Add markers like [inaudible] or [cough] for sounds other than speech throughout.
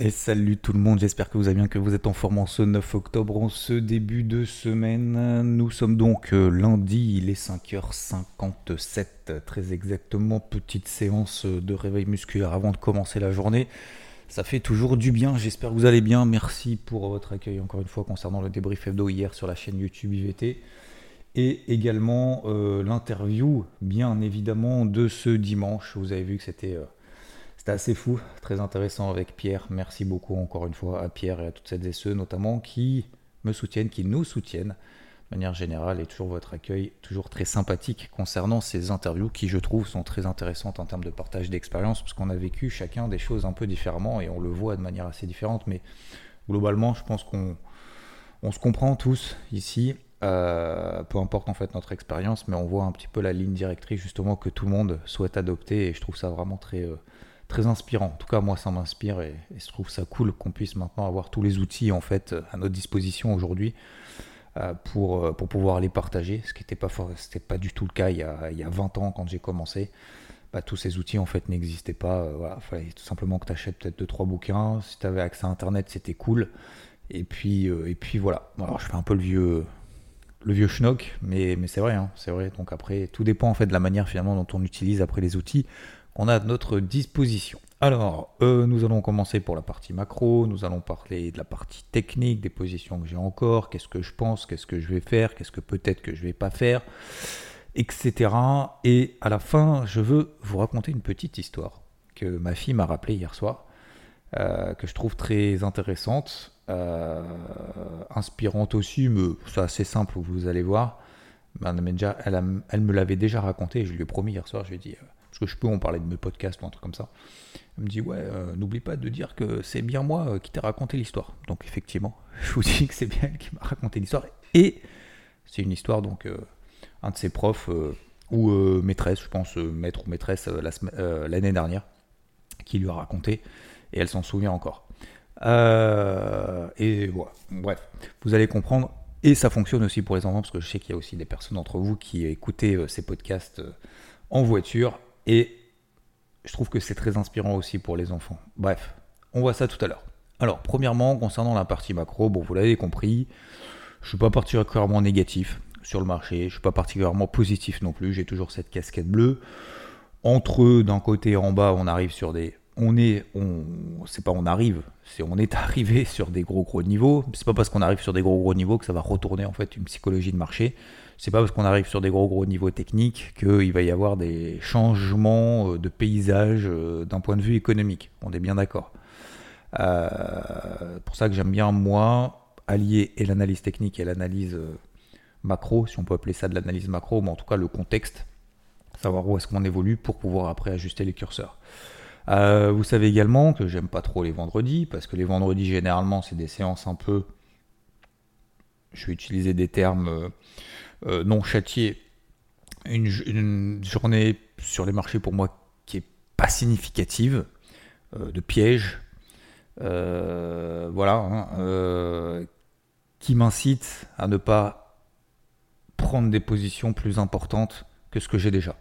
Et salut tout le monde, j'espère que vous allez bien, que vous êtes en forme en ce 9 octobre, en ce début de semaine. Nous sommes donc euh, lundi, il est 5h57, très exactement, petite séance de réveil musculaire avant de commencer la journée. Ça fait toujours du bien, j'espère que vous allez bien. Merci pour votre accueil encore une fois concernant le débrief hebdo hier sur la chaîne YouTube IVT. Et également euh, l'interview, bien évidemment, de ce dimanche. Vous avez vu que c'était... Euh, c'était assez fou, très intéressant avec Pierre. Merci beaucoup encore une fois à Pierre et à toutes celles et ceux notamment qui me soutiennent, qui nous soutiennent de manière générale. Et toujours votre accueil toujours très sympathique concernant ces interviews qui je trouve sont très intéressantes en termes de partage d'expérience parce qu'on a vécu chacun des choses un peu différemment et on le voit de manière assez différente. Mais globalement je pense qu'on on se comprend tous ici. Euh, peu importe en fait notre expérience mais on voit un petit peu la ligne directrice justement que tout le monde souhaite adopter. Et je trouve ça vraiment très euh, très inspirant. En tout cas, moi, ça m'inspire et, je trouve ça cool qu'on puisse maintenant avoir tous les outils en fait à notre disposition aujourd'hui euh, pour, euh, pour pouvoir les partager, ce qui n'était pas, pas du tout le cas il y a, il y a 20 ans quand j'ai commencé. Bah, tous ces outils en fait n'existaient pas. Il euh, fallait tout simplement que tu achètes peut-être 2-3 bouquins. Si tu avais accès à Internet, c'était cool. Et puis, et puis voilà. Alors je fais un peu le vieux, le vieux schnock, mais, mais c'est vrai, hein, c'est vrai. Donc après, tout dépend en fait de la manière finalement dont on utilise après les outils on a notre disposition. Alors, euh, nous allons commencer pour la partie macro, nous allons parler de la partie technique, des positions que j'ai encore, qu'est-ce que je pense, qu'est-ce que je vais faire, qu'est-ce que peut-être que je vais pas faire, etc. Et à la fin, je veux vous raconter une petite histoire que ma fille m'a rappelée hier soir, euh, que je trouve très intéressante, euh, inspirante aussi, mais c'est assez simple, vous allez voir. Elle, elle me l'avait déjà raconté, je lui ai promis hier soir, je lui ai dit je peux en parler de mes podcasts ou un truc comme ça. Elle me dit ouais, euh, n'oublie pas de dire que c'est bien moi euh, qui t'ai raconté l'histoire. Donc effectivement, [laughs] je vous dis que c'est bien elle qui m'a raconté l'histoire. Et c'est une histoire donc euh, un de ses profs ou maîtresse, je pense maître ou maîtresse l'année dernière, qui lui a raconté et elle s'en souvient encore. et voilà, bref, vous allez comprendre. Et ça fonctionne aussi pour les enfants, parce que je sais qu'il y a aussi des personnes d'entre vous qui écoutez ces podcasts en voiture et je trouve que c'est très inspirant aussi pour les enfants. Bref, on voit ça tout à l'heure. Alors, premièrement, concernant la partie macro, bon, vous l'avez compris, je ne suis pas particulièrement négatif sur le marché, je ne suis pas particulièrement positif non plus, j'ai toujours cette casquette bleue. Entre eux, d'un côté en bas, on arrive sur des. On est. On, c'est pas on arrive, c'est on est [laughs] arrivé sur des gros gros niveaux. C'est pas parce qu'on arrive sur des gros gros niveaux que ça va retourner en fait une psychologie de marché c'est pas parce qu'on arrive sur des gros gros niveaux techniques qu'il va y avoir des changements euh, de paysage euh, d'un point de vue économique. On est bien d'accord. Euh, pour ça que j'aime bien moi allier et l'analyse technique et l'analyse macro, si on peut appeler ça de l'analyse macro, mais en tout cas le contexte, savoir où est-ce qu'on évolue pour pouvoir après ajuster les curseurs. vous savez également que j'aime pas trop les vendredis, parce que les vendredis généralement c'est des séances un peu, je vais utiliser des termes euh, non châtié, une, journée sur les marchés pour moi qui est pas significative, euh, de piège, euh, voilà, hein, qui m'incite à ne pas prendre des positions plus importantes que ce que j'ai déjà.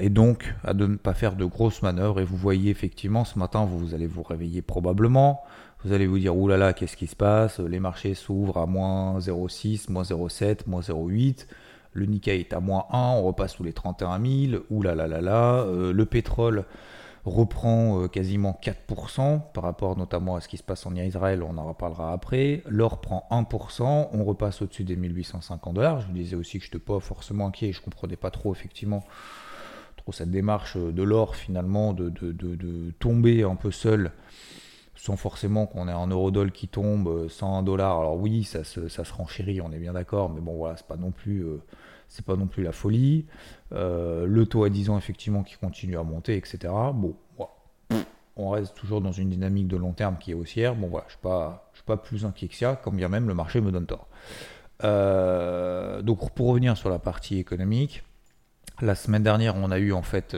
et donc à ne pas faire de grosses manœuvres. Et vous voyez effectivement ce matin, vous allez vous réveiller probablement. Vous allez vous dire, oulala, qu'est-ce qui se passe? Les marchés s'ouvrent à moins 0,6, moins 0,7, moins 0,8. Le Nikkei est à moins 1, on repasse sous les 31 000. Oulala, euh, le pétrole reprend euh, quasiment 4% par rapport notamment à ce qui se passe en Israël, on en reparlera après. L'or prend 1%, on repasse au-dessus des 1850 dollars. Je vous disais aussi que je n'étais pas forcément inquiet, je ne comprenais pas trop effectivement trop cette démarche de l'or finalement de, tomber un peu seul sans forcément qu'on ait un eurodoll qui tombe 101 euh, dollars. Alors oui, ça se, ça renchérit, on est bien d'accord, mais bon voilà, c'est pas non plus, euh, c'est pas non plus la folie. Euh, le taux à 10 ans effectivement qui continue à monter, etc. Bon, on reste toujours dans une dynamique de long terme qui est haussière. Bon voilà, je suis pas, je suis pas plus inquiet que ça, quand bien même le marché me donne tort. donc pour revenir sur la partie économique, la semaine dernière, on a eu en fait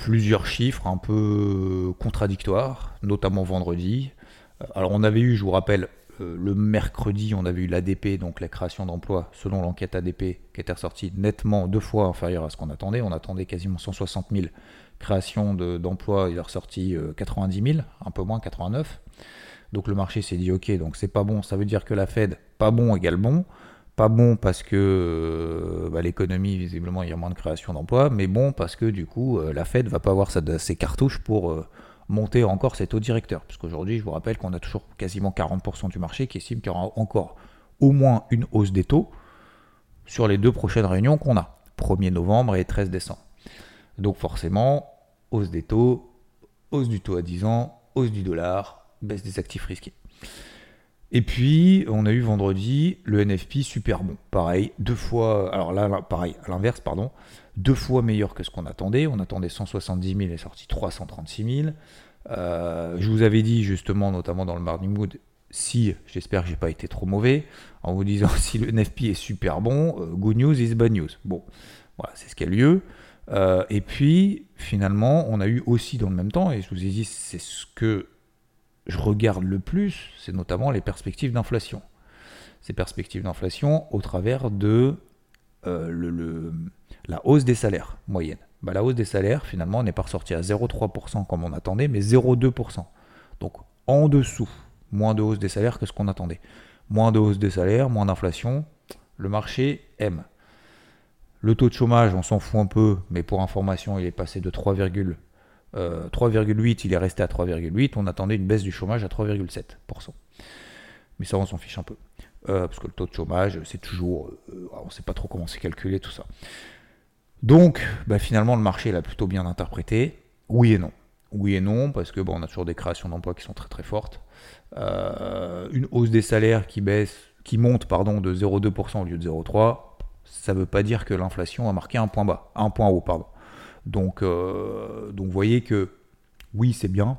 plusieurs chiffres un peu contradictoires, notamment vendredi. Euh, alors on avait eu, je vous rappelle, euh, le mercredi, on avait eu l'ADP, donc la création d'emplois, selon l'enquête ADP, qui était ressortie nettement deux fois inférieure à ce qu'on attendait. On attendait quasiment 160 000 création d'emplois, il est ressorti 90 000, un peu moins, 89. Donc le marché s'est dit ok, donc c'est pas bon, ça veut dire que la Fed, pas bon égale bon. Pas bon parce que euh, bah, l'économie, visiblement, il y a moins de création d'emplois, mais bon parce que du coup, euh, la Fed va pas avoir ses cartouches pour euh, monter encore ses taux directeurs. Parce qu'aujourd'hui, je vous rappelle qu'on a toujours quasiment 40% du marché qui estime qu'il y aura encore au moins une hausse des taux sur les deux prochaines réunions qu'on a, 1er novembre et 13 décembre. Donc forcément, hausse des taux, hausse du taux à 10 ans, hausse du dollar, baisse des actifs risqués. Et puis, on a eu vendredi le NFP super bon. Pareil, deux fois, alors là, pareil, à l'inverse, pardon, deux fois meilleur que ce qu'on attendait. On attendait 170 000 et sorti 336 000. Euh, je vous avais dit justement, notamment dans le Morning Mood, si, j'espère que j'ai pas été trop mauvais, en vous disant [laughs] si le NFP est super bon, euh, good news is bad news. Bon, voilà, c'est ce qui a lieu. Euh, et puis, finalement, on a eu aussi dans le même temps, et je vous ai dit, c'est ce que je regarde le plus, c'est notamment les perspectives d'inflation. Ces perspectives d'inflation au travers de euh, la hausse des salaires moyenne. Bah, la hausse des salaires, finalement, n'est pas ressorti à 0,3% comme on attendait, mais 0,2%. Donc en dessous, moins de hausse des salaires que ce qu'on attendait. Moins de hausse des salaires, moins d'inflation, le marché aime. Le taux de chômage, on s'en fout un peu, mais pour information, il est passé de 3, 3,8, euh, il est resté à 3,8. On attendait une baisse du chômage à 3,7%. Mais ça, on s'en fiche un peu. Euh, parce que le taux de chômage, c'est toujours. Euh, on ne sait pas trop comment c'est calculé, tout ça. Donc, bah, finalement, le marché l'a plutôt bien interprété. Oui et non. Oui et non, parce que on a toujours des créations d'emplois qui sont très très fortes. une hausse des salaires qui baisse, qui monte pardon, de 0,2% au lieu de 0,3%, ça ne veut pas dire que l'inflation a marqué un point bas, un point haut, pardon. Donc, euh, donc vous voyez que oui, c'est bien,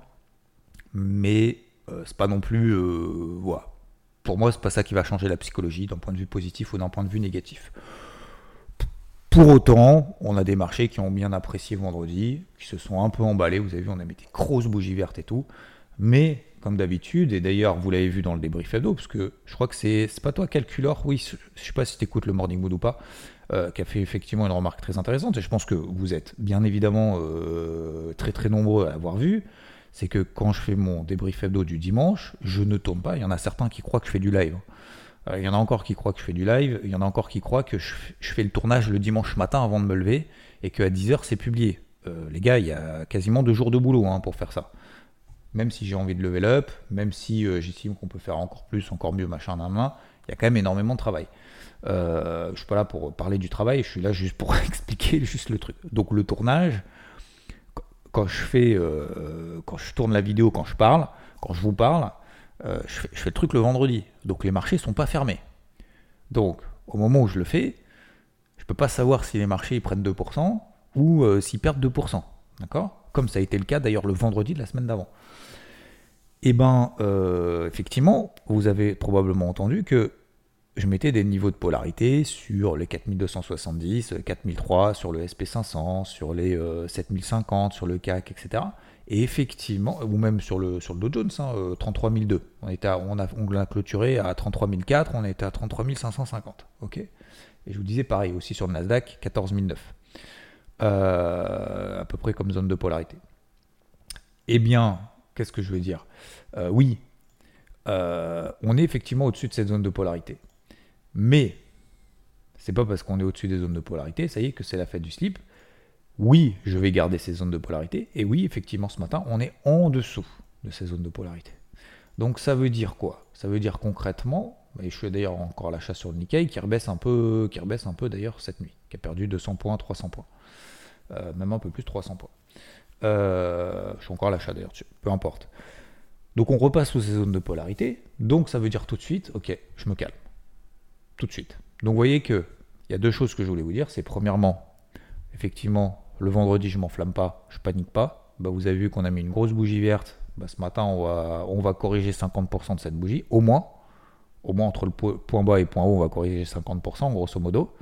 mais euh, c'est pas non plus. Euh, voilà. Pour moi, c'est pas ça qui va changer la psychologie d'un point de vue positif ou d'un point de vue négatif. Pour autant, on a des marchés qui ont bien apprécié vendredi, qui se sont un peu emballés. Vous avez vu, on a mis des grosses bougies vertes et tout. Mais, comme d'habitude, et d'ailleurs, vous l'avez vu dans le débrief hebdo, parce que je crois que c'est, pas toi, Calculor, oui, je sais pas si tu écoutes le Morning Mood ou pas, euh, qui a fait effectivement une remarque très intéressante, et je pense que vous êtes bien évidemment euh, très très nombreux à l'avoir vu, c'est que quand je fais mon débrief hebdo du dimanche, je ne tombe pas. Il y en a certains qui croient que je fais du live. Euh, il y en a encore qui croient que je fais du live, il y en a encore qui croient que je, fais le tournage le dimanche matin avant de me lever, et qu'à 10h c'est publié. les gars, il y a quasiment deux jours de boulot hein, pour faire ça même si j'ai envie de level up, même si j'estime qu'on peut faire encore plus, encore mieux, machin, d'un main, il y a quand même énormément de travail. Euh, je suis pas là pour parler du travail, je suis là juste pour [laughs] expliquer juste le truc. Donc le tournage, quand je fais, euh, quand je tourne la vidéo, quand je parle, quand je vous parle, euh, je, fais, le truc le vendredi. Donc les marchés sont pas fermés. Donc au moment où je le fais, je peux pas savoir si les marchés prennent 2% ou s'ils perdent 2%. D'accord? Comme ça a été le cas d'ailleurs le vendredi de la semaine d'avant. Et eh ben, effectivement, vous avez probablement entendu que je mettais des niveaux de polarité sur les 4270, 4003, sur le SP500, sur les 7050, euh, sur le CAC, etc. Et effectivement, ou même sur le, sur le Dow Jones, hein, 33002. Euh, on, était on, a, on l'a clôturé à 33004, on était à 33550. ok? Et je vous disais pareil aussi sur le Nasdaq, 14009. Euh, à peu près comme zone de polarité. Eh bien, qu'est-ce que je veux dire? Oui, on est effectivement au-dessus de cette zone de polarité. Mais c'est pas parce qu'on est au-dessus des zones de polarité, ça y est, que c'est la fête du slip. Oui, je vais garder ces zones de polarité. Et oui, effectivement, ce matin, on est en dessous de ces zones de polarité. Donc ça veut dire quoi? Ça veut dire concrètement, et je suis d'ailleurs encore à l'achat sur le Nikkei, qui rebaisse un peu, un peu d'ailleurs cette nuit, qui a perdu 200 points, 300 points. Euh, même un peu plus, 300 points. Euh, je suis encore à l'achat d'ailleurs, peu importe. Donc on repasse sous ces zones de polarité, donc ça veut dire tout de suite, ok, je me calme tout de suite. Donc vous voyez qu'il y a deux choses que je voulais vous dire. C'est premièrement, effectivement, le vendredi, je m'enflamme pas, je panique pas. Bah, vous avez vu qu'on a mis une grosse bougie verte. Bah, ce matin, on va, on va corriger 50% de cette bougie, au moins. Au moins entre le point bas et le point haut, on va corriger 50%, grosso modo,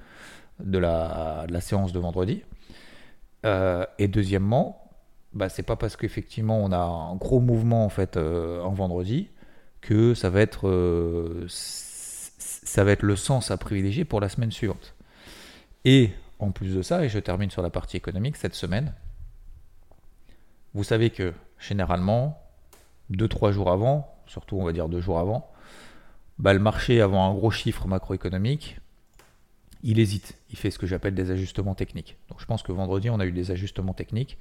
de la, la séance de vendredi. Euh, et deuxièmement, bah, c'est pas parce qu'effectivement on a un gros mouvement en fait euh, en vendredi que ça va être euh, ça va être le sens à privilégier pour la semaine suivante. Et en plus de ça, et je termine sur la partie économique, cette semaine, vous savez que généralement, 2-3 jours avant, surtout on va dire 2 jours avant, bah, le marché avant un gros chiffre macroéconomique, il hésite, il fait ce que j'appelle des ajustements techniques. Donc je pense que vendredi on a eu des ajustements techniques,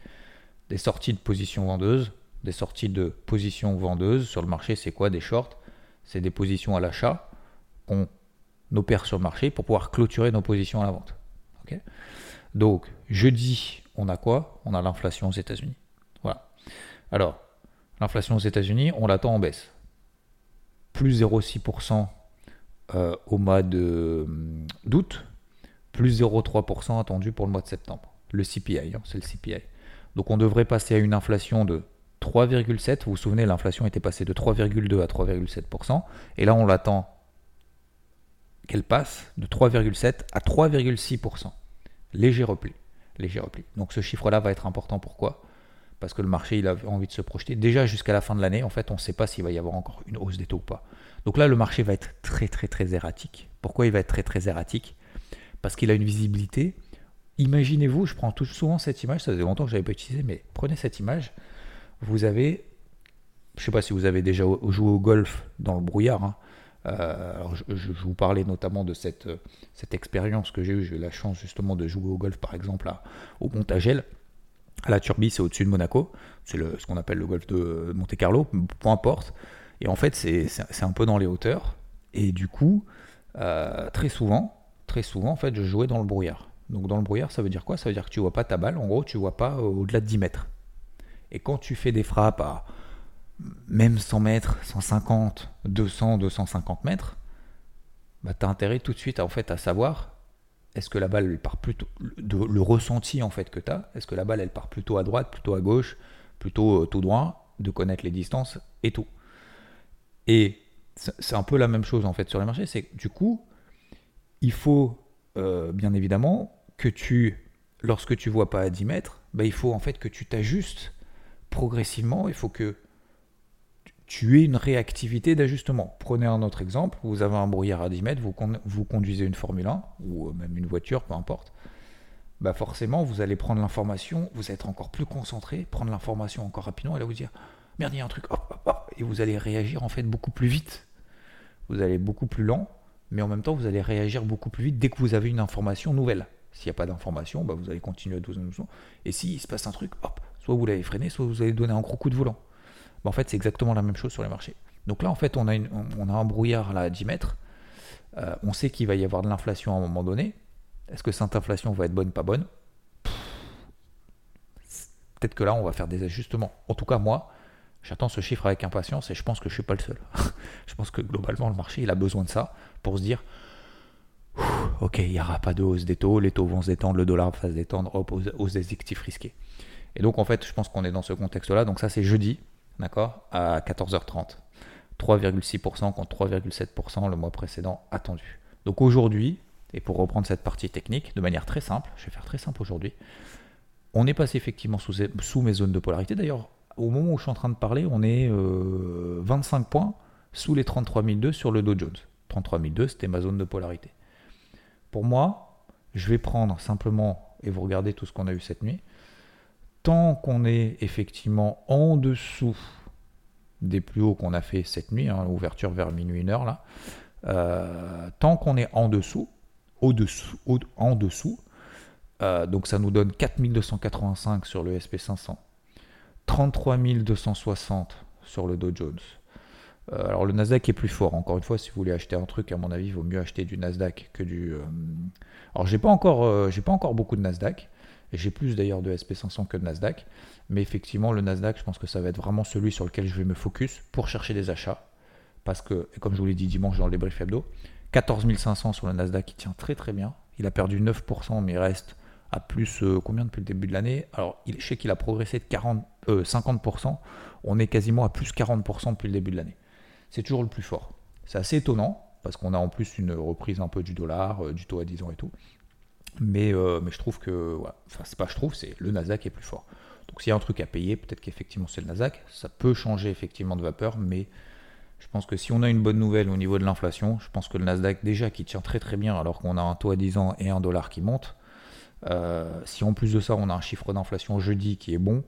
des sorties de positions vendeuses, des sorties de positions vendeuses sur le marché, c'est quoi des shorts? C'est des positions à l'achat opère sur le marché pour pouvoir clôturer nos positions à la vente. Donc jeudi, on a quoi? On a l'inflation aux États-Unis. Voilà. Alors, l'inflation aux États-Unis, on l'attend en baisse. Plus 0,6% euh, au mois hum, d'août, plus 0,3% attendu pour le mois de septembre. Le CPI, hein, c'est le CPI. Donc on devrait passer à une inflation de 3,7. Vous vous souvenez, l'inflation était passée de 3,2 à 3,7%. Et là, on l'attend qu'elle passe de 3,7 à 3,6%. Léger repli. Léger repli. Donc ce chiffre-là va être important. Pourquoi? Parce que le marché, il a envie de se projeter. Déjà jusqu'à la fin de l'année, en fait, on ne sait pas s'il va y avoir encore une hausse des taux ou pas. Donc là, le marché va être très, très, très erratique. Pourquoi il va être très, très erratique? Parce qu'il a une visibilité. Imaginez-vous, je prends souvent cette image, ça faisait longtemps que je n'avais pas utilisé, mais prenez cette image vous avez, je ne sais pas si vous avez déjà joué au golf dans le brouillard. Hein. Euh, alors je, vous parlais notamment de cette, cette expérience que j'ai eue. J'ai eu la chance justement de jouer au golf, par exemple, à, au Montagel. À la Turbie, c'est au-dessus de Monaco. C'est ce qu'on appelle le golf de Monte Carlo, peu importe. Et en fait, c'est un peu dans les hauteurs. Et du coup, euh, très souvent, très souvent, en fait, je jouais dans le brouillard. Donc dans le brouillard, ça veut dire quoi? Ça veut dire que tu vois pas ta balle. En gros, tu vois pas au-delà de 10 mètres. Et quand tu fais des frappes à même 100 mètres, 150, 200, 250 mètres, bah, tu as intérêt tout de suite à, en fait, à savoir est-ce que la balle part plutôt le ressenti en fait que tu as, est-ce que la balle elle part plutôt à droite, plutôt à gauche, plutôt euh, tout droit, de connaître les distances et tout. Et c'est un peu la même chose en fait sur les marchés, c'est que du coup, il faut euh, bien évidemment que tu, lorsque tu vois pas à 10 mètres, bah, il faut en fait que tu t'ajustes progressivement, il faut que tu aies une réactivité d'ajustement. Prenez un autre exemple, vous avez un brouillard à 10 mètres, vous, vous conduisez une Formule 1, ou même une voiture, peu importe. Bah forcément, vous allez prendre l'information, vous allez être encore plus concentré, prendre l'information encore rapidement, et là vous dire, merde, il y a un truc, hop, hop, hop, et vous allez réagir en fait beaucoup plus vite. Vous allez beaucoup plus lent, mais en même temps, vous allez réagir beaucoup plus vite dès que vous avez une information nouvelle. S'il n'y a pas d'information, bah vous allez continuer à 12 Et s'il se passe un truc, hop, soit vous l'avez freiné, soit vous avez donné un gros coup de volant. En fait, c'est exactement la même chose sur les marchés. Donc là, en fait, on a, un brouillard à 10 mètres. Euh, on sait qu'il va y avoir de l'inflation à un moment donné. Est-ce que cette inflation va être bonne, pas bonne? Peut-être que là, on va faire des ajustements. En tout cas, moi, j'attends ce chiffre avec impatience et je pense que je ne suis pas le seul. [laughs] je pense que globalement, le marché, il a besoin de ça pour se dire ok, il n'y aura pas de hausse des taux, les taux vont se détendre, le dollar va se détendre, hop, hausse des risqués. Et donc, en fait, je pense qu'on est dans ce contexte-là. Donc, ça, c'est jeudi, d'accord, à 14h30. 3,6% contre 3,7% le mois précédent attendu. Donc, aujourd'hui, et pour reprendre cette partie technique, de manière très simple, je vais faire très simple aujourd'hui, on est passé effectivement sous, mes zones de polarité. D'ailleurs, au moment où je suis en train de parler, on est 25 euh, points sous les 33 002 sur le Dow Jones. 33 002, c'était ma zone de polarité. Pour moi, je vais prendre simplement, et vous regardez tout ce qu'on a eu cette nuit, tant qu'on est effectivement en dessous des plus hauts qu'on a fait cette nuit, hein, ouverture vers minuit, une heure là, euh, tant qu'on est en dessous, au-dessous, en dessous, euh, donc ça nous donne 4285 sur le SP500, 33260 sur le Dow Jones. Euh, alors le Nasdaq est plus fort. Encore une fois, si vous voulez acheter un truc, à mon avis, il vaut mieux acheter du Nasdaq que du. Alors j'ai pas pas encore beaucoup de Nasdaq. J'ai plus d'ailleurs de SP500 que de Nasdaq. Mais effectivement, le Nasdaq, je pense que ça va être vraiment celui sur lequel je vais me focus pour chercher des achats. Parce que, comme je vous l'ai dit dimanche dans le débrief hebdo, 14 500 sur le Nasdaq, il tient très très bien. Il a perdu 9%, mais il reste à plus euh, combien depuis le début de l'année? Alors, je sais qu'il a progressé de 40, 50%. Euh, On est quasiment à plus 40% depuis le début de l'année. C'est toujours le plus fort. C'est assez étonnant parce qu'on a en plus une reprise un peu du dollar, euh, du taux à 10 ans et tout. Mais, euh, mais je trouve que, enfin, c'est pas je trouve, c'est le Nasdaq est plus fort. Donc s'il y a un truc à payer, peut-être qu'effectivement c'est le Nasdaq. Ça peut changer effectivement de vapeur, mais je pense que si on a une bonne nouvelle au niveau de l'inflation, je pense que le Nasdaq déjà qui tient très très bien alors qu'on a un taux à 10 ans et un dollar qui monte, euh, si en plus de ça on a un chiffre d'inflation jeudi qui est bon,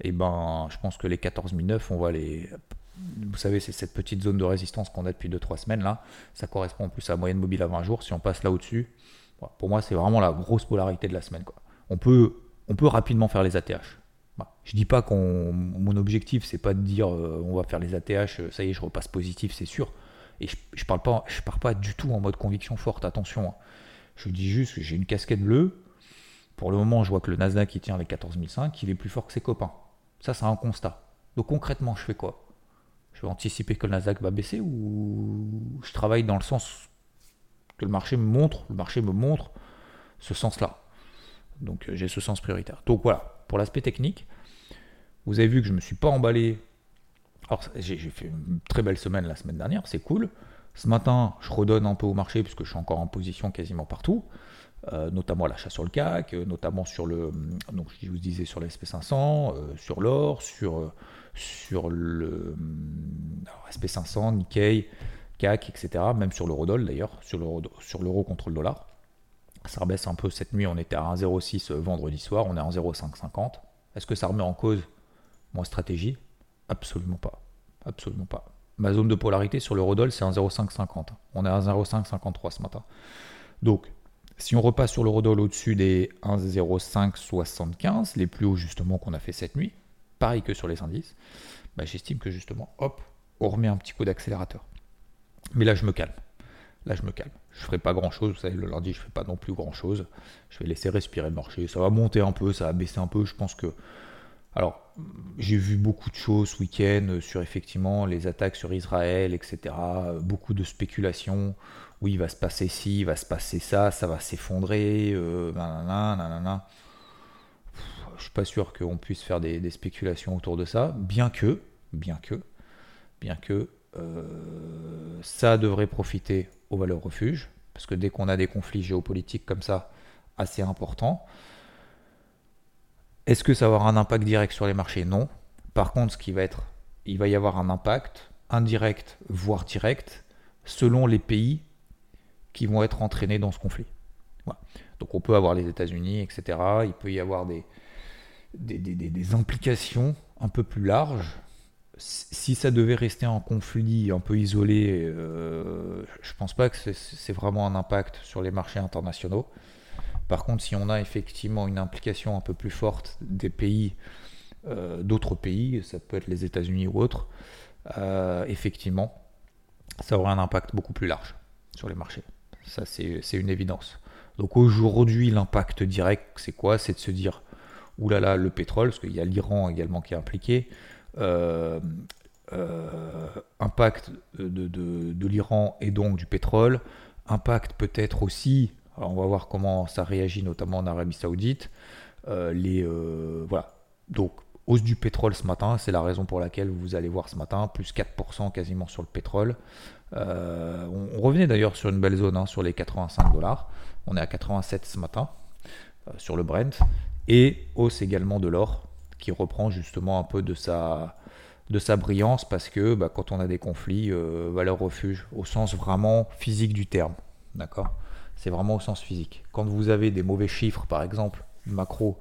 et ben, je pense que les 14009, on va les. Vous savez, c'est cette petite zone de résistance qu'on a depuis 2-3 semaines là. Ça correspond en plus à la moyenne mobile à 20 jours. Si on passe là au-dessus, pour moi, c'est vraiment la grosse polarité de la semaine. On, peut, on peut rapidement faire les ATH. Je dis pas qu'on. Mon objectif, c'est pas de dire euh, on va faire les ATH, euh, ça y est, je repasse positif, c'est sûr. Et je, je parle pas, je pars pas du tout en mode conviction forte, attention. Hein. Je dis juste que j'ai une casquette bleue. Pour le moment, je vois que le Nasdaq qui tient les 14005, il est plus fort que ses copains. Ça, c'est un constat. Donc concrètement, je fais quoi? Je vais anticiper que le Nasdaq va baisser ou je travaille dans le sens que le marché me montre, le marché me montre ce sens-là. Donc euh, j'ai ce sens prioritaire. Donc voilà, pour l'aspect technique, vous avez vu que je ne me suis pas emballé. Alors j'ai fait une très belle semaine la semaine dernière, c'est cool. Ce matin, je redonne un peu au marché puisque je suis encore en position quasiment partout, euh, notamment à l'achat sur le CAC, euh, notamment sur le, donc je vous disais sur l'SP500, euh, sur l'or, sur, sur le SP500, Nikkei, CAC, etc. Même sur l'eurodoll d'ailleurs, sur l'euro contre le dollar. Ça rebaisse un peu cette nuit, on était à 1,06 vendredi soir, on est à 1,0550. Est-ce que ça remet en cause mon stratégie? Absolument pas. Absolument pas. Ma zone de polarité sur l'eurodoll, c'est 1,0550. On est à 1,0553 ce matin. Donc, si on repasse sur l'eurodoll au-dessus des 1,0575, les plus hauts justement qu'on a fait cette nuit, pareil que sur les indices, bah, j'estime que justement, hop, on remet un petit coup d'accélérateur. Mais là, je me calme. Là, je me calme. Je ne ferai pas grand chose. Vous savez, le lundi, je ne fais pas non plus grand chose. Je vais laisser respirer le marché. Ça va monter un peu, ça va baisser un peu. Je pense que. Alors, j'ai vu beaucoup de choses ce week-end sur effectivement les attaques sur Israël, etc. Beaucoup de spéculations. Oui, il va se passer ci, il va se passer ça, ça va s'effondrer. Euh, nanana, Je suis pas sûr qu'on puisse faire des, spéculations autour de ça. Bien que, bien que, bien que, ça devrait profiter aux valeurs refuges, parce que dès qu'on a des conflits géopolitiques comme ça, assez importants, est-ce que ça va avoir un impact direct sur les marchés? Non. Par contre, ce qui va être, il va y avoir un impact indirect, voire direct, selon les pays qui vont être entraînés dans ce conflit. Donc on peut avoir les États-Unis, etc. Il peut y avoir des, des implications un peu plus larges si ça devait rester en conflit un peu isolé, euh, je pense pas que c'est vraiment un impact sur les marchés internationaux. Par contre, si on a effectivement une implication un peu plus forte des pays, euh, d'autres pays, ça peut être les États-Unis ou autres, euh, effectivement, ça aurait un impact beaucoup plus large sur les marchés. Ça, c'est une évidence. Donc aujourd'hui, l'impact direct, c'est quoi? C'est de se dire, oulala, le pétrole, parce qu'il y a l'Iran également qui est impliqué. Euh, euh, impact de, l'Iran et donc du pétrole, impact peut-être aussi, on va voir comment ça réagit notamment en Arabie Saoudite, euh, les, voilà. Donc hausse du pétrole ce matin, c'est la raison pour laquelle vous allez voir ce matin, plus 4% quasiment sur le pétrole. on, revenait d'ailleurs sur une belle zone, hein, sur les 85 dollars. On est à 87 ce matin sur le Brent. Et hausse également de l'or, qui reprend justement un peu de sa, brillance parce que bah, quand on a des conflits, euh, valeur refuge, au sens vraiment physique du terme. C'est vraiment au sens physique. Quand vous avez des mauvais chiffres, par exemple, macro,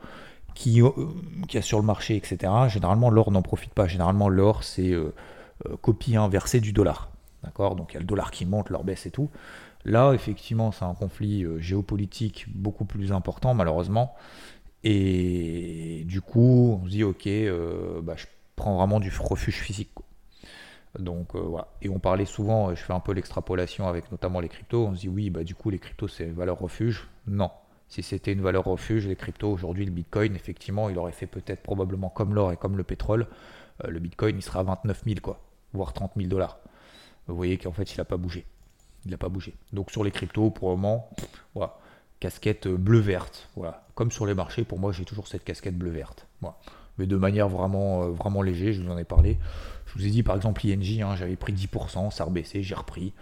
qui, euh, a sur le marché, etc., généralement l'or n'en profite pas. Généralement l'or, c'est euh, copie inversée du dollar. D'accord? Donc il y a le dollar qui monte, l'or baisse et tout. Là, effectivement, c'est un conflit géopolitique beaucoup plus important, malheureusement. Et du coup, on se dit, ok, euh, bah, je prends vraiment du refuge physique. Donc euh, voilà. Et on parlait souvent, je fais un peu l'extrapolation avec notamment les cryptos. On se dit, oui, bah, du coup, les cryptos, c'est une valeur refuge? Non. Si c'était une valeur refuge, les cryptos, aujourd'hui, le bitcoin, effectivement, il aurait fait peut-être probablement comme l'or et comme le pétrole. Euh, le bitcoin, il sera à 29 000, quoi, voire 30 000 dollars. Vous voyez qu'en fait, il n'a pas bougé. Il n'a pas bougé. Donc sur les cryptos, pour le moment, voilà casquette bleu-verte. Voilà. Comme sur les marchés, pour moi, j'ai toujours cette casquette bleu-verte. Mais de manière vraiment, euh, vraiment léger, je vous en ai parlé. Je vous ai dit par exemple ING, hein, j'avais pris 10%, ça a rebaissé, j'ai repris.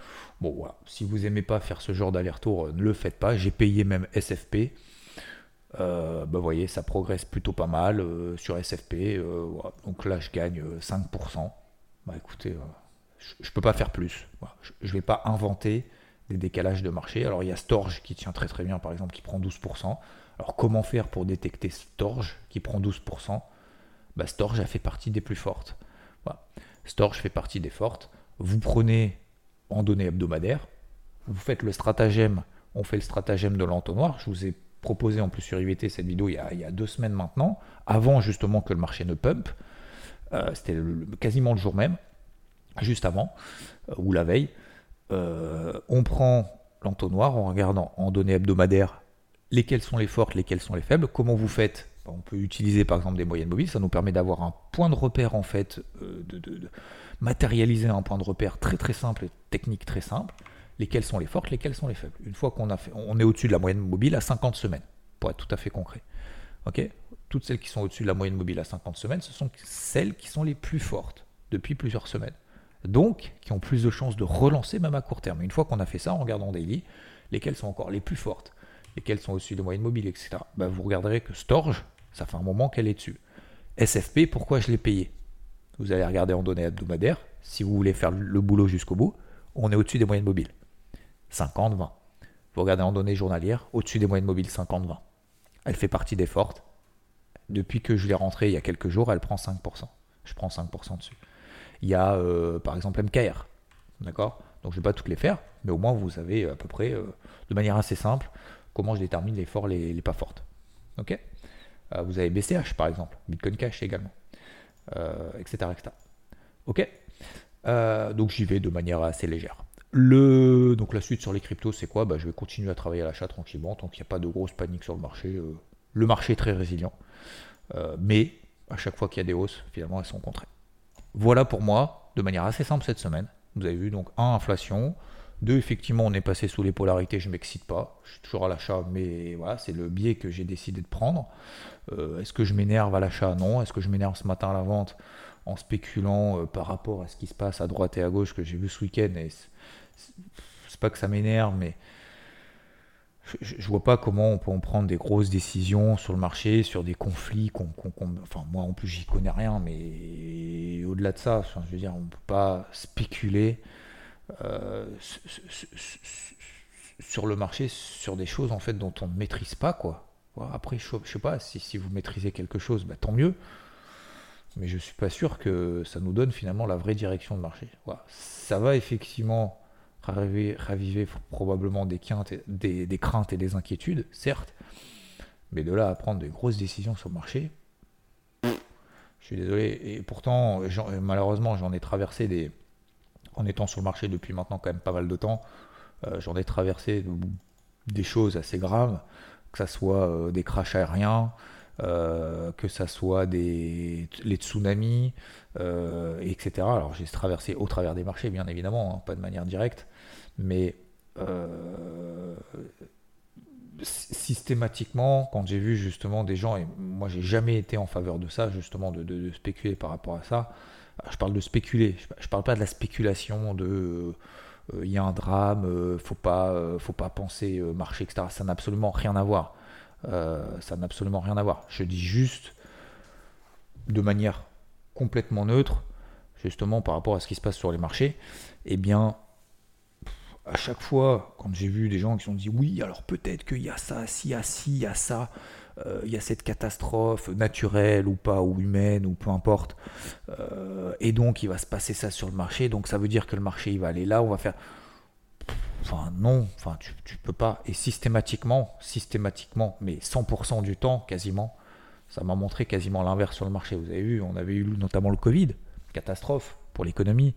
Bon voilà, si vous aimez pas faire ce genre d'aller-retour, euh, ne le faites pas. J'ai payé même SFP. Euh, bah, vous voyez, ça progresse plutôt pas mal sur SFP. Donc là, je gagne 5%. Bah écoutez, je, ne peux pas faire plus. Je ne vais pas inventer des décalages de marché. Alors il y a Storge qui tient très très bien par exemple qui prend 12%. Alors comment faire pour détecter Storge qui prend 12% bah, Storge a fait partie des plus fortes. Voilà. Storge fait partie des fortes. Vous prenez en données hebdomadaires, vous faites le stratagème, on fait le stratagème de l'entonnoir. Je vous ai proposé en plus sur IVT cette vidéo il y, a, deux semaines maintenant, avant justement que le marché ne pump. Euh, c'était quasiment le jour même, juste avant, euh, ou la veille. Euh, on prend l'entonnoir en regardant en données hebdomadaires lesquelles sont les fortes, lesquelles sont les faibles. Comment vous faites? On peut utiliser par exemple des moyennes mobiles, ça nous permet d'avoir un point de repère en fait, de, matérialiser un point de repère très très simple, technique très simple lesquelles sont les fortes, lesquelles sont les faibles. Une fois qu'on a fait, on est au-dessus de la moyenne mobile à 50 semaines, pour être tout à fait concret. Toutes celles qui sont au-dessus de la moyenne mobile à 50 semaines, ce sont celles qui sont les plus fortes depuis plusieurs semaines. Donc, qui ont plus de chances de relancer même à court terme. Une fois qu'on a fait ça en regardant daily, lesquelles sont encore les plus fortes, lesquelles sont au-dessus de la moyenne mobile, etc. Bah, vous regarderez que Storge, ça fait un moment qu'elle est dessus. SFP, pourquoi je l'ai payé? Vous allez regarder en données hebdomadaires. Si vous voulez faire le boulot jusqu'au bout, on est au-dessus des moyennes mobiles. 50-20. Vous regardez en données journalières, au-dessus des moyennes mobiles 50-20. Elle fait partie des fortes. Depuis que je l'ai rentrée il y a quelques jours, elle prend 5%. Je prends 5% dessus. Il y a euh, par exemple MKR. D'accord? Donc je ne vais pas toutes les faire, mais au moins vous avez à peu près, euh, de manière assez simple, comment je détermine les forts, les, les pas fortes. Ok? Euh, Vous avez BCH par exemple, Bitcoin Cash également, etc., etc. Ok? Donc j'y vais de manière assez légère. Le, donc la suite sur les cryptos, c'est quoi? Bah, Je vais continuer à travailler à l'achat tranquillement, tant qu'il n'y a pas de grosse panique sur le marché. Le marché est très résilient. Mais à chaque fois qu'il y a des hausses, finalement, elles sont contrées. Voilà pour moi, de manière assez simple cette semaine. Vous avez vu donc un, inflation. Deux, effectivement, on est passé sous les polarités, je ne m'excite pas. Je suis toujours à l'achat, mais voilà, c'est le biais que j'ai décidé de prendre. Euh, est-ce que je m'énerve à l'achat? Non. Est-ce que je m'énerve ce matin à la vente en spéculant par rapport à ce qui se passe à droite et à gauche que j'ai vu ce week-end? C'est pas que ça m'énerve, mais je, je, vois pas comment on peut en prendre des grosses décisions sur le marché, sur des conflits. enfin, moi en plus, j'y connais rien, mais au-delà de ça, je veux dire, on peut pas spéculer euh, sur le marché sur des choses en fait dont on ne maîtrise pas, quoi. Après, je, sais pas si, vous maîtrisez quelque chose, bah, tant mieux. Mais je suis pas sûr que ça nous donne finalement la vraie direction de marché. Ça va effectivement raviver, probablement des, des, craintes et des inquiétudes, certes, mais de là à prendre de grosses décisions sur le marché, je suis désolé. Et pourtant, malheureusement, j'en ai traversé des. En étant sur le marché depuis maintenant quand même pas mal de temps, euh, j'en ai traversé des choses assez graves, que ce soit euh, des crashs aériens, euh, que ça soit les tsunamis, etc. Alors j'ai traversé au travers des marchés, bien évidemment, hein, pas de manière directe, mais euh, systématiquement, quand j'ai vu justement des gens, et moi j'ai jamais été en faveur de ça, justement de, spéculer par rapport à ça, euh, je parle de spéculer, je parle pas de la spéculation de euh, il y a un drame, faut pas, faut pas penser marché, etc. Ça n'a absolument rien à voir. Ça n'a absolument rien à voir. Je dis juste de manière complètement neutre, justement par rapport à ce qui se passe sur les marchés, eh bien, à chaque fois, quand j'ai vu des gens qui ont dit oui, alors peut-être qu'il y a ça, s'il y a ci, il y a ça, euh, il y a cette catastrophe naturelle ou pas, ou humaine, ou peu importe, euh, et donc il va se passer ça sur le marché, donc ça veut dire que le marché il va aller là, on va faire. Enfin, non, enfin, tu, tu peux pas. Et systématiquement, systématiquement, mais 100% du temps quasiment, ça m'a montré quasiment l'inverse sur le marché. Vous avez vu, on avait eu notamment le Covid, catastrophe pour l'économie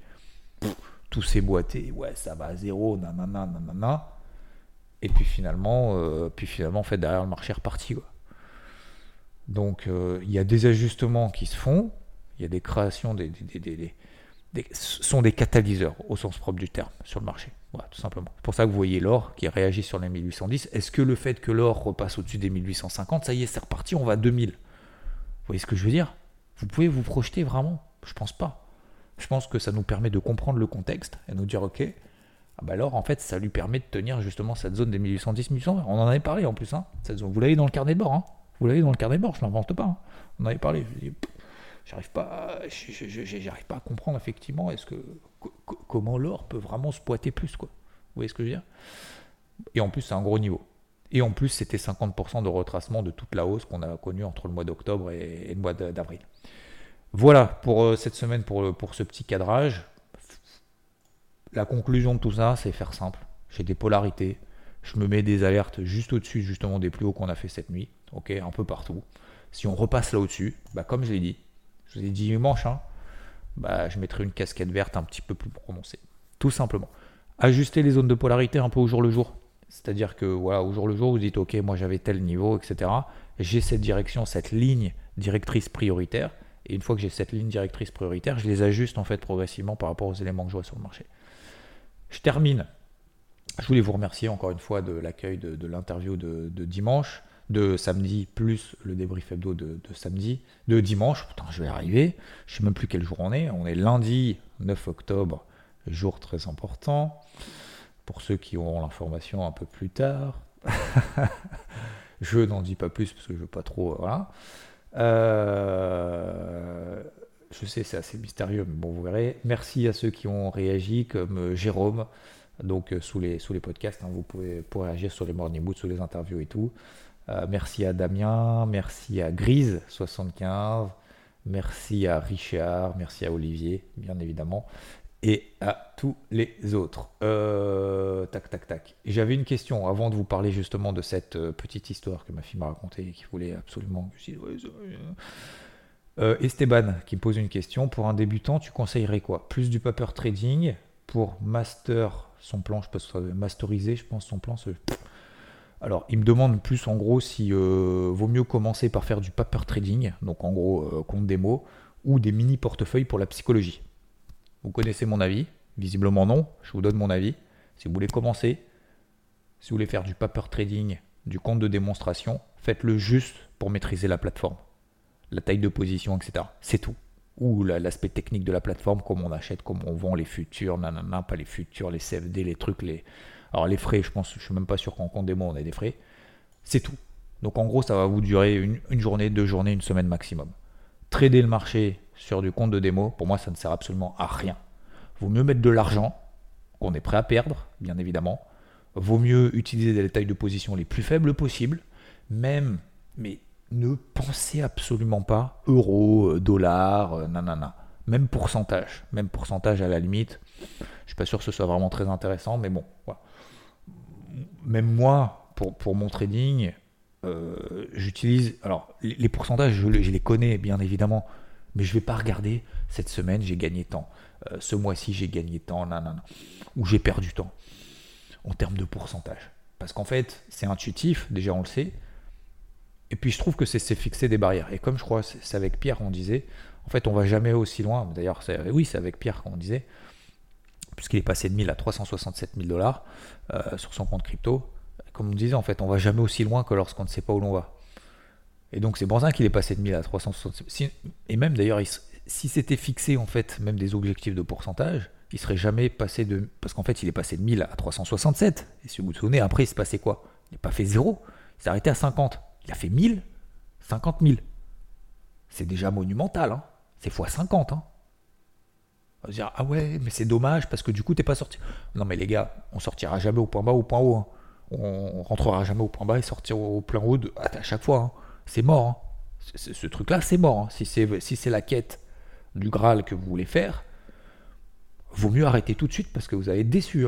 tout s'est boité, ouais, ça va à zéro, nanana, nanana. Et puis finalement, euh, puis finalement, en fait, derrière le marché est reparti. Donc, euh, il y a des ajustements qui se font, il y a des créations, des, des, sont des catalyseurs au sens propre du terme sur le marché. Voilà, tout simplement. C'est pour ça que vous voyez l'or qui réagit sur les 1810. Est-ce que le fait que l'or repasse au-dessus des 1850, ça y est, c'est reparti, on va à 2000 Vous voyez ce que je veux dire? Vous pouvez vous projeter vraiment? Je pense pas. Je pense que ça nous permet de comprendre le contexte et nous dire, ok, ah bah alors en fait ça lui permet de tenir justement cette zone des 1810-1820. On en avait parlé en plus, hein, cette zone. Vous l'avez dans le carnet de bord, hein. vous l'avez dans le carnet de bord, je l'invente pas. Hein. On en avait parlé. J'arrive pas, j'arrive pas à comprendre effectivement est-ce que comment l'or peut vraiment se poiter plus quoi. Vous voyez ce que je veux dire? Et en plus c'est un gros niveau. Et en plus c'était 50% de retracement de toute la hausse qu'on a connue entre le mois d'octobre et le mois d'avril. Voilà pour euh, cette semaine, pour, pour ce petit cadrage. La conclusion de tout ça, c'est faire simple. J'ai des polarités. Je me mets des alertes juste au-dessus justement des plus hauts qu'on a fait cette nuit. Ok, un peu partout. Si on repasse là au-dessus, bah, comme je l'ai dit, je vous ai dit dimanche, hein, bah, je mettrai une casquette verte un petit peu plus prononcée. Tout simplement. Ajuster les zones de polarité un peu au jour le jour. C'est-à-dire que voilà, au jour le jour, vous dites ok, moi j'avais tel niveau, etc. J'ai cette direction, cette ligne directrice prioritaire. Et une fois que j'ai cette ligne directrice prioritaire, je les ajuste en fait progressivement par rapport aux éléments que je vois sur le marché. Je termine. Je voulais vous remercier encore une fois de l'accueil de, l'interview de, dimanche, de samedi, plus le débrief hebdo de, samedi, de dimanche. Putain, je vais arriver. Je sais même plus quel jour on est. On est lundi 9 octobre, jour très important. Pour ceux qui auront l'information un peu plus tard. [laughs] je n'en dis pas plus parce que je veux pas trop. Voilà. Euh, je sais, c'est assez mystérieux, mais bon, vous verrez. Merci à ceux qui ont réagi, comme euh, Jérôme, donc euh, sous, les, sous les podcasts. Hein, vous pouvez pour réagir sur les morning moods, sous les interviews et tout. Merci à Damien, merci à Grise75, merci à Richard, merci à Olivier, bien évidemment, et à tous les autres. tac, tac, tac. J'avais une question avant de vous parler justement de cette petite histoire que ma fille m'a racontée et qui voulait absolument que je euh, Esteban qui pose une question. Pour un débutant, tu conseillerais quoi? Plus du paper trading? Pour master son plan, je pense masteriser, je pense son plan. Alors, il me demande plus en gros si euh, vaut mieux commencer par faire du paper trading, donc en gros euh, compte démo, ou des mini portefeuilles pour la psychologie. Vous connaissez mon avis? Visiblement non. Je vous donne mon avis. Si vous voulez commencer, si vous voulez faire du paper trading, du compte de démonstration, faites-le juste pour maîtriser la plateforme la taille de position, etc. C'est tout. Ou l'aspect technique de la plateforme, comment on achète, comment on vend les futurs, nanana, pas les futurs, les CFD, les trucs, les. Alors les frais, je pense, je suis même pas sûr qu'en compte des mots on a des frais. C'est tout. Donc en gros, ça va vous durer une, journée, deux journées, une semaine maximum. Trader le marché sur du compte de démo, pour moi, ça ne sert absolument à rien. Vaut mieux mettre de l'argent qu'on est prêt à perdre, bien évidemment. Vaut mieux utiliser les tailles de position les plus faibles possibles, même, mais ne pensez absolument pas euro, euh, dollar, euh, nanana. Même pourcentage, même pourcentage à la limite. Je suis pas sûr que ce soit vraiment très intéressant, mais bon. Même moi, pour, mon trading, euh, j'utilise. Alors, les, pourcentages, je, les connais bien évidemment, mais je vais pas regarder cette semaine, j'ai gagné tant. ce mois-ci, j'ai gagné tant, nanana. Ou j'ai perdu tant. En termes de pourcentage. Parce qu'en fait, c'est intuitif, déjà on le sait. Et puis je trouve que c'est fixer des barrières. Et comme je crois, c'est avec Pierre qu'on disait, en fait, on va jamais aussi loin. D'ailleurs, oui, c'est avec Pierre qu'on disait, puisqu'il est passé de 1000 à 367 000 dollars euh, sur son compte crypto. Comme on disait, en fait, on va jamais aussi loin que lorsqu'on ne sait pas où l'on va. Et donc c'est pour ça qu'il est passé de 1000 à 367. Et même d'ailleurs, si c'était fixé en fait même des objectifs de pourcentage, il serait jamais passé de. Parce qu'en fait, il est passé de 1000 à 367. Et si vous vous souvenez, après, il se passait quoi? Il n'est pas fait zéro. Il s'est arrêté à 50. Il a fait 1000, 50 000. C'est déjà monumental, hein. c'est x 50. Hein. On va dire, ah ouais, mais c'est dommage parce que du coup, t'es pas sorti. Non, mais les gars, on sortira jamais au point bas ou au point haut. Hein. On rentrera jamais au point bas et sortir au plein haut à chaque fois. Hein. C'est mort. Hein. ce truc-là, c'est mort. Si c'est si la quête du Graal que vous voulez faire, vaut mieux arrêter tout de suite parce que vous allez être déçu.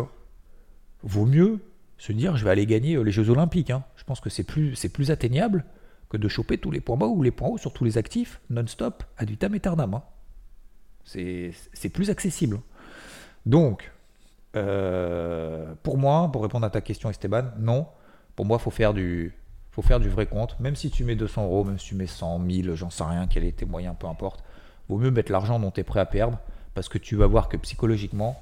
Vaut mieux se dire je vais aller gagner euh, les Jeux Olympiques. Je pense que c'est plus, c'est plus atteignable que de choper tous les points bas ou les points hauts sur tous les actifs non-stop à du tam aeternam. C'est, plus accessible. Donc, euh, pour moi, pour répondre à ta question Esteban, non. Pour moi, faut faire du, faut faire du vrai compte. Même si tu mets 200 euros, même si tu mets 100, 1000, j'en sais rien, quel est tes moyens, peu importe. Vaut mieux mettre l'argent dont tu es prêt à perdre parce que tu vas voir que psychologiquement,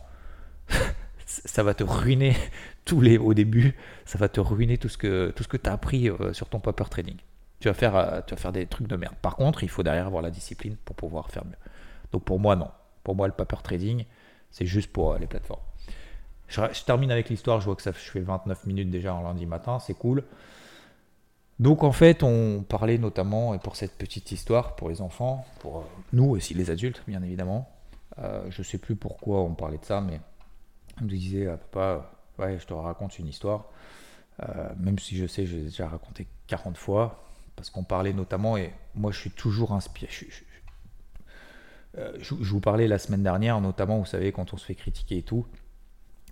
[laughs] ça va te ruiner [laughs] tous les au début, ça va te ruiner tout ce que tout ce que tu as appris euh, sur ton paper trading. Tu vas faire euh, tu vas faire des trucs de merde. Par contre, il faut derrière avoir la discipline pour pouvoir faire mieux. Donc pour moi non. Pour moi le paper trading, c'est juste pour euh, les plateformes. Je, termine avec l'histoire, je vois que ça je fais 29 minutes déjà en lundi matin, c'est cool. Donc en fait, on parlait notamment, et pour cette petite histoire, pour les enfants, pour nous aussi les adultes, bien évidemment. je sais plus pourquoi on parlait de ça, mais on me disait, ah, papa, ouais, je te raconte une histoire, euh, même si je sais, je l'ai déjà raconté 40 fois, parce qu'on parlait notamment, et moi je suis toujours inspiré. euh, je, vous parlais la semaine dernière, notamment, vous savez, quand on se fait critiquer et tout,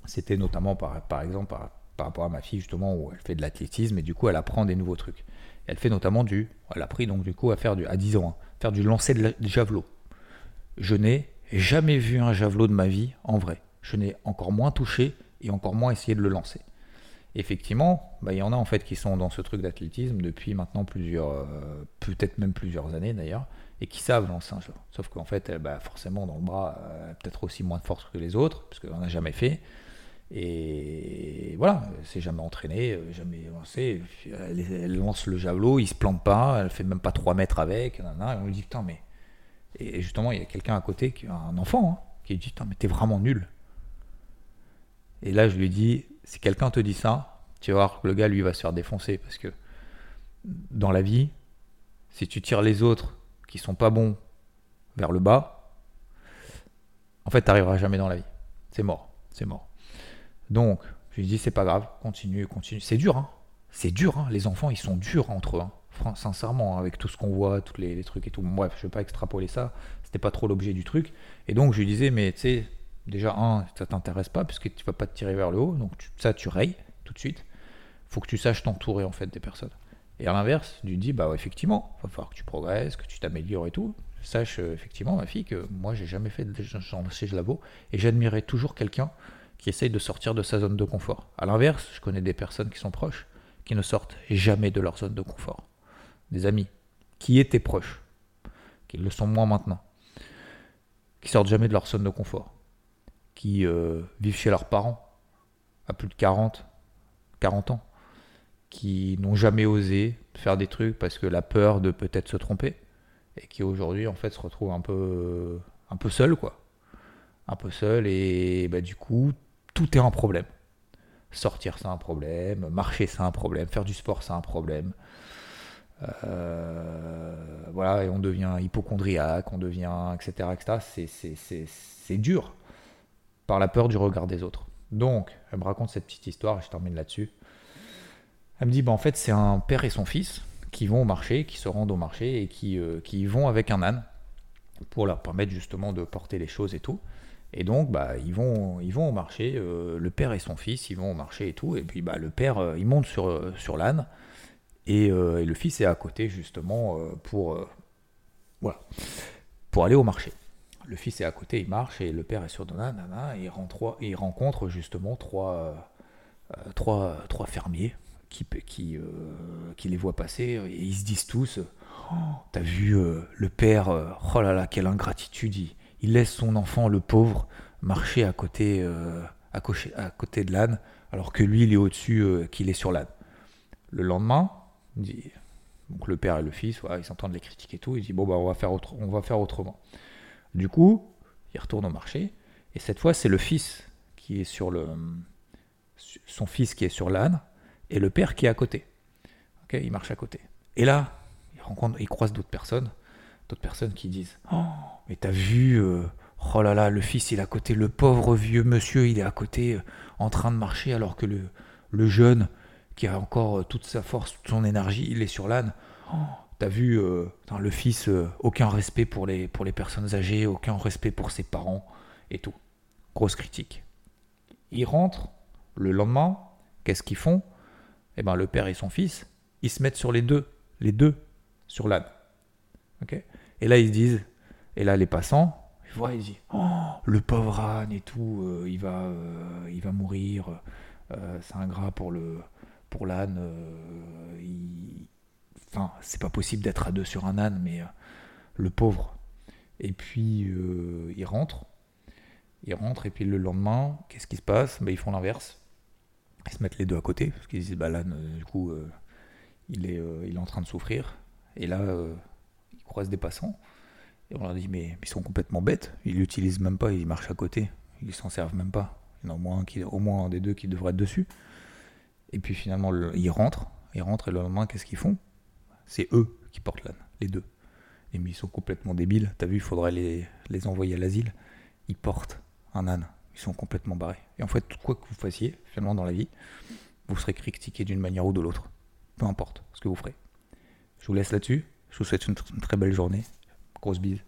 c'était notamment par, exemple par, par, rapport à ma fille, justement, où elle fait de l'athlétisme et du coup, elle apprend des nouveaux trucs. Elle fait notamment du. Elle a appris donc du coup à faire du. à 10 ans, hein, faire du lancer de, javelot. Je n'ai jamais vu un javelot de ma vie en vrai. Je n'ai encore moins touché et encore moins essayé de le lancer. Effectivement, bah, il y en a en fait qui sont dans ce truc d'athlétisme depuis maintenant plusieurs, euh, peut-être même plusieurs années d'ailleurs, et qui savent lancer un. Sauf qu'en fait, bah, forcément, dans le bras, euh, peut-être aussi moins de force que les autres, parce qu'on n'a jamais fait. Et voilà, c'est jamais entraîné, euh, jamais lancé. Elle, lance le javelot, il se plante pas, elle fait même pas 3 mètres avec. et on lui dit putain, mais. Et justement, il y a quelqu'un à côté, qui, un enfant, hein, qui dit putain, mais t'es vraiment nul. Et là, je lui dis si quelqu'un te dit ça, tu vas voir que le gars, lui, va se faire défoncer. Parce que dans la vie, si tu tires les autres qui sont pas bons vers le bas, en fait, tu n'arriveras jamais dans la vie. C'est mort. C'est mort. Donc, je lui dis, c'est pas grave, continue, continue. C'est dur, hein. C'est dur, hein. Les enfants, ils sont durs entre eux, hein. sincèrement, avec tout ce qu'on voit, tous les, trucs et tout. Bref, je vais pas extrapoler ça. C'était pas trop l'objet du truc. Et donc, je lui disais, mais tu sais, déjà, un, ça t'intéresse pas, puisque tu vas pas te tirer vers le haut. Donc, ça, tu rayes tout de suite. faut que tu saches t'entourer, en fait, des personnes. Et à l'inverse, tu lui dis, bah, effectivement, il va falloir que tu progresses, que tu t'améliores et tout. Sache, euh, effectivement, ma fille, que moi, j'ai jamais fait de de labo. Et j'admirais toujours quelqu'un qui essaye de sortir de sa zone de confort. A l'inverse, je connais des personnes qui sont proches, qui ne sortent jamais de leur zone de confort. Des amis qui étaient proches, qui le sont moins maintenant, qui sortent jamais de leur zone de confort, qui euh, vivent chez leurs parents à plus de 40, 40 ans, qui n'ont jamais osé faire des trucs parce que la peur de peut-être se tromper, et qui aujourd'hui en fait se retrouvent un peu, un peu seuls quoi un peu seul et bah, du coup tout est un problème. Sortir, c'est un problème. Marcher, c'est un problème. Faire du sport, c'est un problème. Euh, voilà, et on devient hypochondriaque, on devient, etc. etc. C'est dur par la peur du regard des autres. Donc, elle me raconte cette petite histoire, et je termine là-dessus. Elle me dit, bah, en fait, c'est un père et son fils qui vont au marché, qui se rendent au marché et qui, euh, qui vont avec un âne pour leur permettre justement de porter les choses et tout. Et donc, bah, ils, vont, ils vont au marché, euh, le père et son fils, ils vont au marché et tout. Et puis, bah, le père, euh, il monte sur, l'âne. Et, le fils est à côté, justement, pour, voilà, pour aller au marché. Le fils est à côté, il marche, et le père est sur l'âne, et il, rencontre justement trois fermiers qui, qui, les voient passer. Et ils se disent tous oh, T'as vu le père, oh là là, quelle ingratitude il laisse son enfant, le pauvre, marcher à côté, euh, à, côté de l'âne, alors que lui, il est au-dessus, euh, qu'il est sur l'âne. Le lendemain, donc le père et le fils, ils s'entendent les critiquer et tout, il dit, bon, bah, on, va faire on va faire autrement. Du coup, il retourne au marché, et cette fois, c'est le fils qui est sur le... Son fils qui est sur l'âne, et le père qui est à côté. Il marche à côté. Et là, il, rencontre, croise d'autres personnes, d'autres personnes qui disent Oh, mais t'as vu, euh, oh là là, le fils il est à côté, le pauvre vieux monsieur il est à côté euh, en train de marcher alors que le, jeune qui a encore euh, toute sa force, toute son énergie, il est sur l'âne. Oh, t'as vu, le fils, aucun respect pour les, pour les personnes âgées, aucun respect pour ses parents et tout. Grosse critique. Ils rentrent le lendemain, qu'est-ce qu'ils font? Eh ben le père et son fils, ils se mettent sur les deux, les deux sur l'âne. ok? Et là, ils se disent, et là, les passants, ils voient, ils disent, oh, le pauvre âne et tout, euh, il, va, euh, il va mourir, euh, c'est ingrat pour le pour l'âne. Enfin, c'est pas possible d'être à deux sur un âne, mais le pauvre. Et puis, ils rentrent. Ils rentrent, et puis le lendemain, qu'est-ce qui se passe? Ben, Ils font l'inverse. Ils se mettent les deux à côté, parce qu'ils disent, bah, l'âne, du coup, il, est, il est en train de souffrir. Et là, croisent des passants. Et on leur dit, mais ils sont complètement bêtes, ils l'utilisent même pas, ils marchent à côté, ils s'en servent même pas. Il y en a au moins, qui, au moins un des deux qui devrait être dessus. Et puis finalement, ils rentrent, ils rentrent, et le lendemain, qu'est-ce qu'ils font? C'est eux qui portent l'âne, les deux. Et mais ils sont complètement débiles, t'as vu, il faudrait les envoyer à l'asile. Ils portent un âne, sont complètement barrés. Et en fait, quoi que vous fassiez, finalement, dans la vie, vous serez critiqué d'une manière ou de l'autre. Peu importe ce que vous ferez. Je vous laisse là-dessus. Je vous souhaite une, très belle journée. Grosse bise.